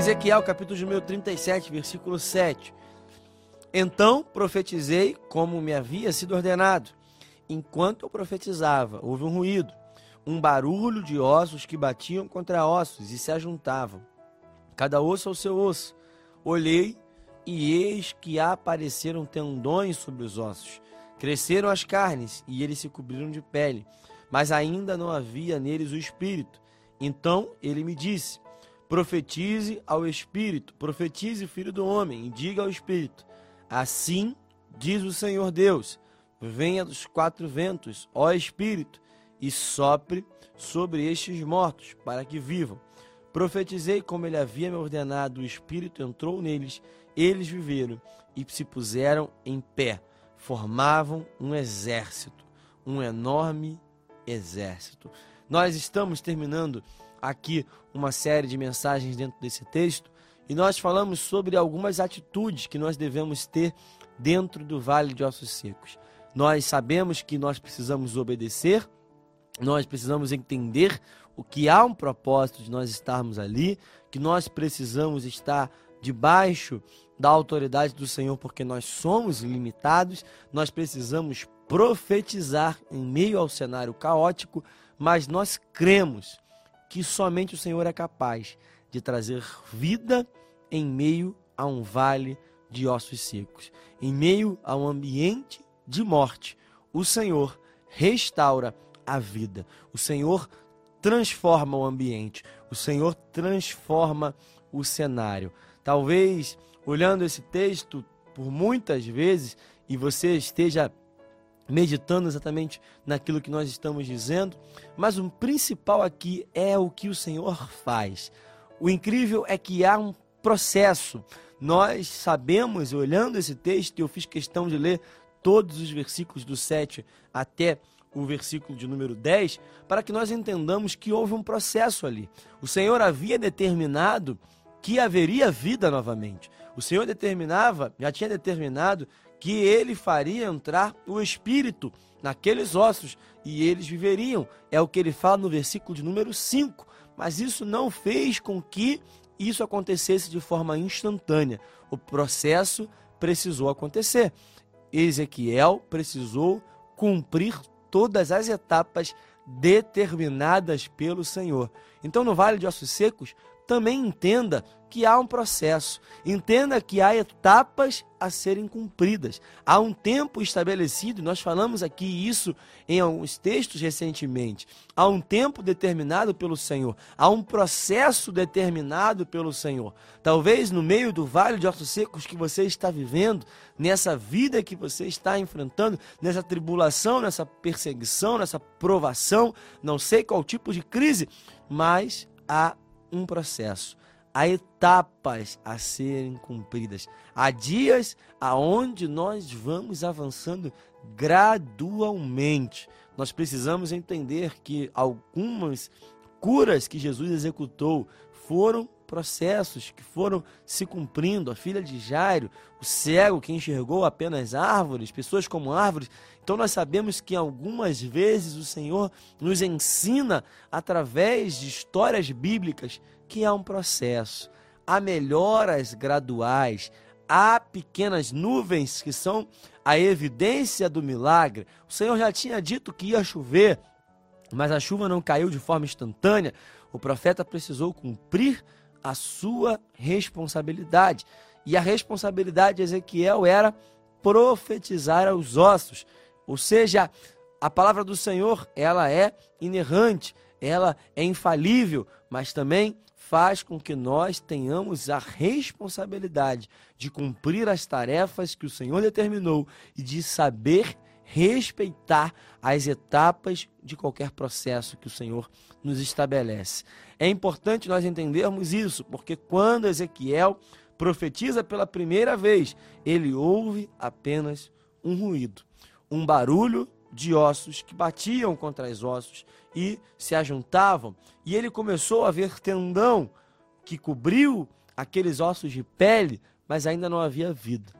Ezequiel, capítulo número 37, versículo 7. Então profetizei como me havia sido ordenado. Enquanto eu profetizava, houve um ruído, um barulho de ossos que batiam contra ossos e se ajuntavam, cada osso ao seu osso. Olhei e eis que apareceram tendões sobre os ossos. Cresceram as carnes e eles se cobriram de pele, mas ainda não havia neles o espírito. Então ele me disse: Profetize ao espírito, profetize, filho do homem, e diga ao espírito: Assim diz o Senhor Deus: Venha dos quatro ventos, ó espírito, e sopre sobre estes mortos, para que vivam. Profetizei como ele havia me ordenado, o espírito entrou neles, eles viveram e se puseram em pé, formavam um exército, um enorme exército. Nós estamos terminando aqui uma série de mensagens dentro desse texto e nós falamos sobre algumas atitudes que nós devemos ter dentro do vale de ossos secos. Nós sabemos que nós precisamos obedecer, nós precisamos entender o que há um propósito de nós estarmos ali, que nós precisamos estar debaixo da autoridade do Senhor, porque nós somos limitados, nós precisamos profetizar em meio ao cenário caótico, mas nós cremos que somente o Senhor é capaz de trazer vida em meio a um vale de ossos secos, em meio a um ambiente de morte. O Senhor restaura a vida. O Senhor transforma o ambiente. O Senhor transforma o cenário. Talvez olhando esse texto por muitas vezes e você esteja meditando exatamente naquilo que nós estamos dizendo, mas o principal aqui é o que o Senhor faz. O incrível é que há um processo. Nós sabemos, olhando esse texto, eu fiz questão de ler todos os versículos do 7 até o versículo de número 10, para que nós entendamos que houve um processo ali. O Senhor havia determinado que haveria vida novamente. O Senhor determinava, já tinha determinado que ele faria entrar o espírito naqueles ossos e eles viveriam. É o que ele fala no versículo de número 5. Mas isso não fez com que isso acontecesse de forma instantânea. O processo precisou acontecer. Ezequiel precisou cumprir todas as etapas determinadas pelo Senhor. Então, no Vale de Ossos Secos, também entenda que há um processo. Entenda que há etapas a serem cumpridas. Há um tempo estabelecido, nós falamos aqui isso em alguns textos recentemente. Há um tempo determinado pelo Senhor. Há um processo determinado pelo Senhor. Talvez no meio do vale de ossos secos que você está vivendo, nessa vida que você está enfrentando, nessa tribulação, nessa perseguição, nessa provação, não sei qual tipo de crise, mas há um processo. Há etapas a serem cumpridas. Há dias aonde nós vamos avançando gradualmente. Nós precisamos entender que algumas curas que Jesus executou foram processos que foram se cumprindo. A filha de Jairo, o cego que enxergou apenas árvores, pessoas como árvores. Então nós sabemos que algumas vezes o Senhor nos ensina através de histórias bíblicas que há um processo. Há melhoras graduais, há pequenas nuvens que são a evidência do milagre. O Senhor já tinha dito que ia chover, mas a chuva não caiu de forma instantânea. O profeta precisou cumprir a sua responsabilidade. E a responsabilidade de Ezequiel era profetizar aos ossos. Ou seja, a palavra do Senhor, ela é inerrante, ela é infalível, mas também faz com que nós tenhamos a responsabilidade de cumprir as tarefas que o Senhor determinou e de saber respeitar as etapas de qualquer processo que o Senhor nos estabelece. É importante nós entendermos isso, porque quando Ezequiel profetiza pela primeira vez, ele ouve apenas um ruído, um barulho de ossos que batiam contra os ossos e se ajuntavam, e ele começou a ver tendão que cobriu aqueles ossos de pele, mas ainda não havia vida.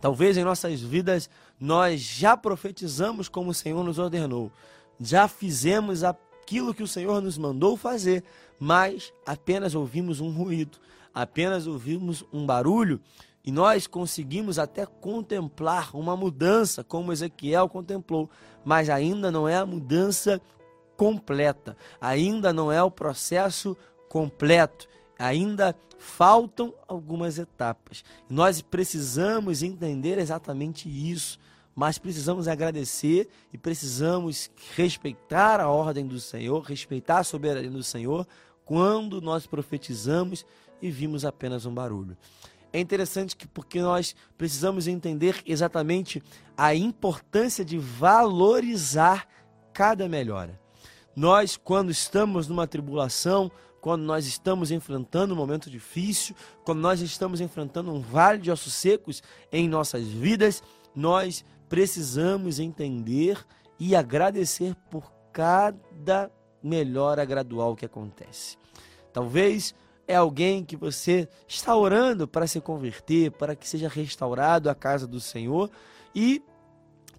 Talvez em nossas vidas nós já profetizamos como o Senhor nos ordenou, já fizemos aquilo que o Senhor nos mandou fazer, mas apenas ouvimos um ruído, apenas ouvimos um barulho e nós conseguimos até contemplar uma mudança, como Ezequiel contemplou, mas ainda não é a mudança completa, ainda não é o processo completo, ainda faltam algumas etapas. Nós precisamos entender exatamente isso, mas precisamos agradecer e precisamos respeitar a ordem do Senhor, respeitar a soberania do Senhor quando nós profetizamos e vimos apenas um barulho. É interessante que porque nós precisamos entender exatamente a importância de valorizar cada melhora. Nós, quando estamos numa tribulação, quando nós estamos enfrentando um momento difícil, quando nós estamos enfrentando um vale de ossos secos em nossas vidas, nós precisamos entender e agradecer por cada melhora gradual que acontece. Talvez é alguém que você está orando para se converter, para que seja restaurado a casa do Senhor e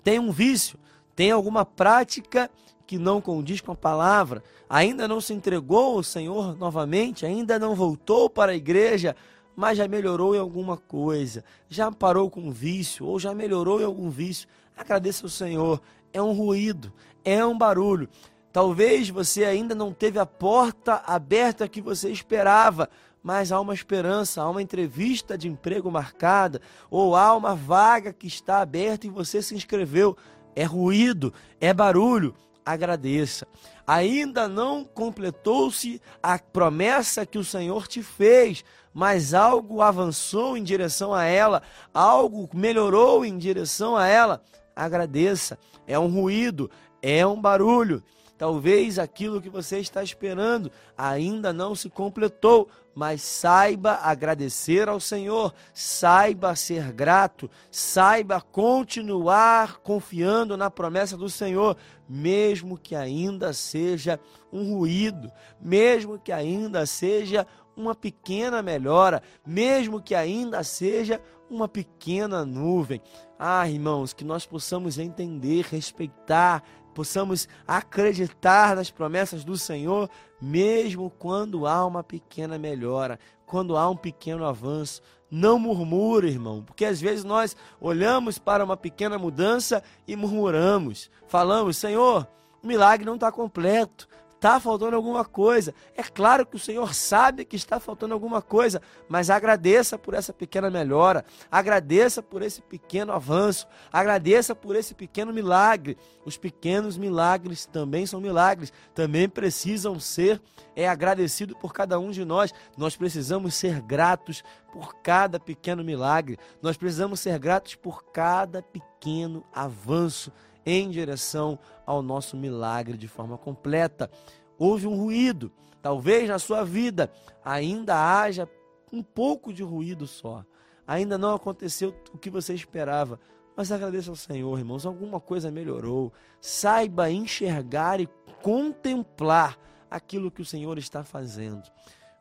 tem um vício, tem alguma prática que não condiz com a palavra, ainda não se entregou ao Senhor novamente, ainda não voltou para a igreja, mas já melhorou em alguma coisa, já parou com um vício ou já melhorou em algum vício, agradeça ao Senhor. É um ruído, é um barulho. Talvez você ainda não teve a porta aberta que você esperava, mas há uma esperança, há uma entrevista de emprego marcada, ou há uma vaga que está aberta e você se inscreveu. É ruído, é barulho, agradeça. Ainda não completou-se a promessa que o Senhor te fez, mas algo avançou em direção a ela, algo melhorou em direção a ela. Agradeça. É um ruído, é um barulho. Talvez aquilo que você está esperando ainda não se completou, mas saiba agradecer ao Senhor, saiba ser grato, saiba continuar confiando na promessa do Senhor, mesmo que ainda seja um ruído, mesmo que ainda seja uma pequena melhora, mesmo que ainda seja uma pequena nuvem. Ah, irmãos, que nós possamos entender, respeitar, possamos acreditar nas promessas do Senhor, mesmo quando há uma pequena melhora, quando há um pequeno avanço. Não murmure, irmão, porque às vezes nós olhamos para uma pequena mudança e murmuramos. Falamos, Senhor, o milagre não está completo está faltando alguma coisa. É claro que o Senhor sabe que está faltando alguma coisa, mas agradeça por essa pequena melhora, agradeça por esse pequeno avanço, agradeça por esse pequeno milagre. Os pequenos milagres também são milagres, também precisam ser é agradecido por cada um de nós. Nós precisamos ser gratos por cada pequeno milagre. Nós precisamos ser gratos por cada pequeno avanço em direção ao nosso milagre de forma completa. Houve um ruído, talvez na sua vida ainda haja um pouco de ruído só. Ainda não aconteceu o que você esperava, mas agradeça ao Senhor, irmãos, alguma coisa melhorou. Saiba enxergar e contemplar aquilo que o Senhor está fazendo.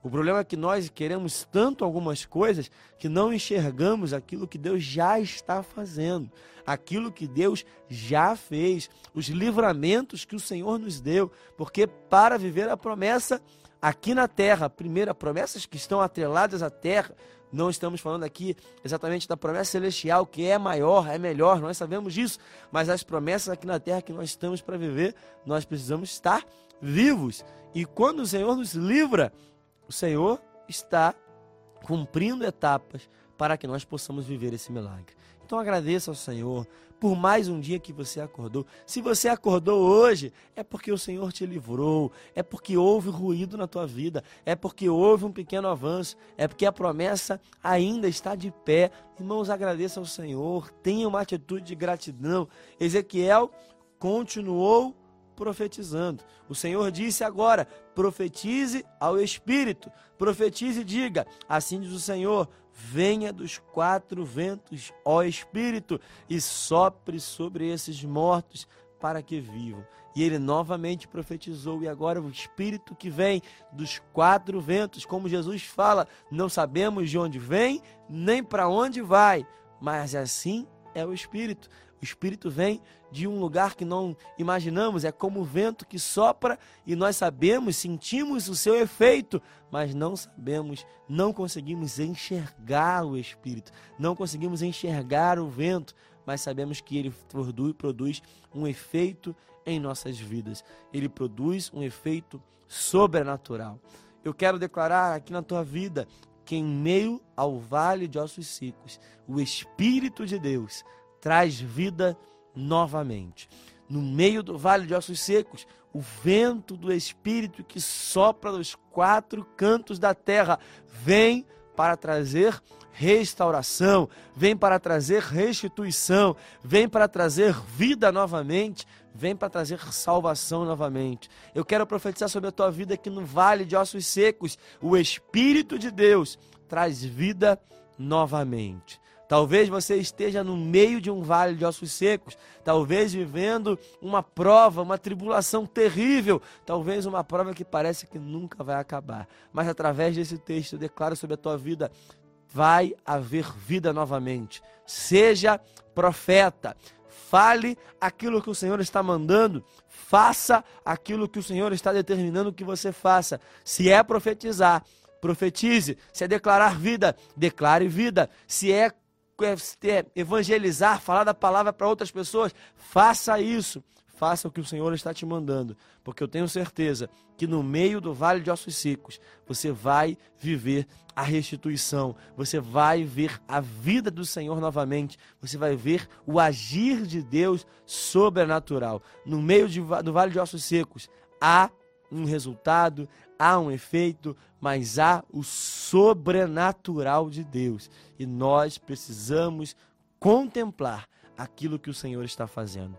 O problema é que nós queremos tanto algumas coisas que não enxergamos aquilo que Deus já está fazendo, aquilo que Deus já fez, os livramentos que o Senhor nos deu, porque para viver a promessa aqui na terra, primeira, promessas que estão atreladas à terra, não estamos falando aqui exatamente da promessa celestial, que é maior, é melhor, nós sabemos disso, mas as promessas aqui na terra que nós estamos para viver, nós precisamos estar vivos. E quando o Senhor nos livra, o Senhor está cumprindo etapas para que nós possamos viver esse milagre. Então agradeça ao Senhor por mais um dia que você acordou. Se você acordou hoje, é porque o Senhor te livrou, é porque houve ruído na tua vida, é porque houve um pequeno avanço, é porque a promessa ainda está de pé. Irmãos, agradeça ao Senhor, tenha uma atitude de gratidão. Ezequiel continuou profetizando. O Senhor disse agora: profetize ao Espírito, profetize e diga: assim diz o Senhor, venha dos quatro ventos, ó Espírito, e sopre sobre esses mortos para que vivam. E ele novamente profetizou, e agora o Espírito que vem dos quatro ventos, como Jesus fala, não sabemos de onde vem, nem para onde vai, mas assim é o Espírito. O Espírito vem de um lugar que não imaginamos, é como o vento que sopra e nós sabemos, sentimos o seu efeito, mas não sabemos, não conseguimos enxergar o Espírito, não conseguimos enxergar o vento, mas sabemos que ele produz um efeito em nossas vidas. Ele produz um efeito sobrenatural. Eu quero declarar aqui na tua vida que em meio ao vale de ossos secos, o Espírito de Deus traz vida novamente. No meio do vale de ossos secos, o vento do Espírito que sopra dos quatro cantos da terra vem para trazer restauração, vem para trazer restituição, vem para trazer vida novamente, vem para trazer salvação novamente. Eu quero profetizar sobre a tua vida aqui no vale de ossos secos. O Espírito de Deus traz vida novamente. Talvez você esteja no meio de um vale de ossos secos, talvez vivendo uma prova, uma tribulação terrível, talvez uma prova que parece que nunca vai acabar. Mas através desse texto eu declaro sobre a tua vida vai haver vida novamente. Seja profeta, fale aquilo que o Senhor está mandando, faça aquilo que o Senhor está determinando que você faça. Se é profetizar, profetize. Se é declarar vida, declare vida. Se é, evangelizar, falar da palavra para outras pessoas, faça isso faça o que o Senhor está te mandando, porque eu tenho certeza que no meio do vale de ossos secos você vai viver a restituição, você vai ver a vida do Senhor novamente, você vai ver o agir de Deus sobrenatural. No meio de, do vale de ossos secos há um resultado, há um efeito, mas há o sobrenatural de Deus e nós precisamos contemplar aquilo que o Senhor está fazendo.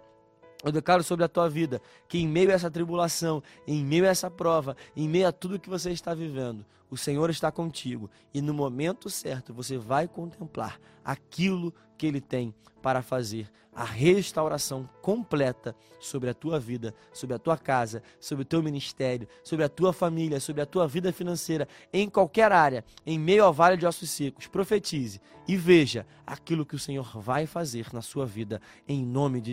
Eu declaro sobre a tua vida que em meio a essa tribulação, em meio a essa prova, em meio a tudo que você está vivendo, o Senhor está contigo e no momento certo você vai contemplar aquilo que Ele tem para fazer a restauração completa sobre a tua vida, sobre a tua casa, sobre o teu ministério, sobre a tua família, sobre a tua vida financeira, em qualquer área, em meio ao vale de ossos secos. Profetize e veja aquilo que o Senhor vai fazer na sua vida, em nome de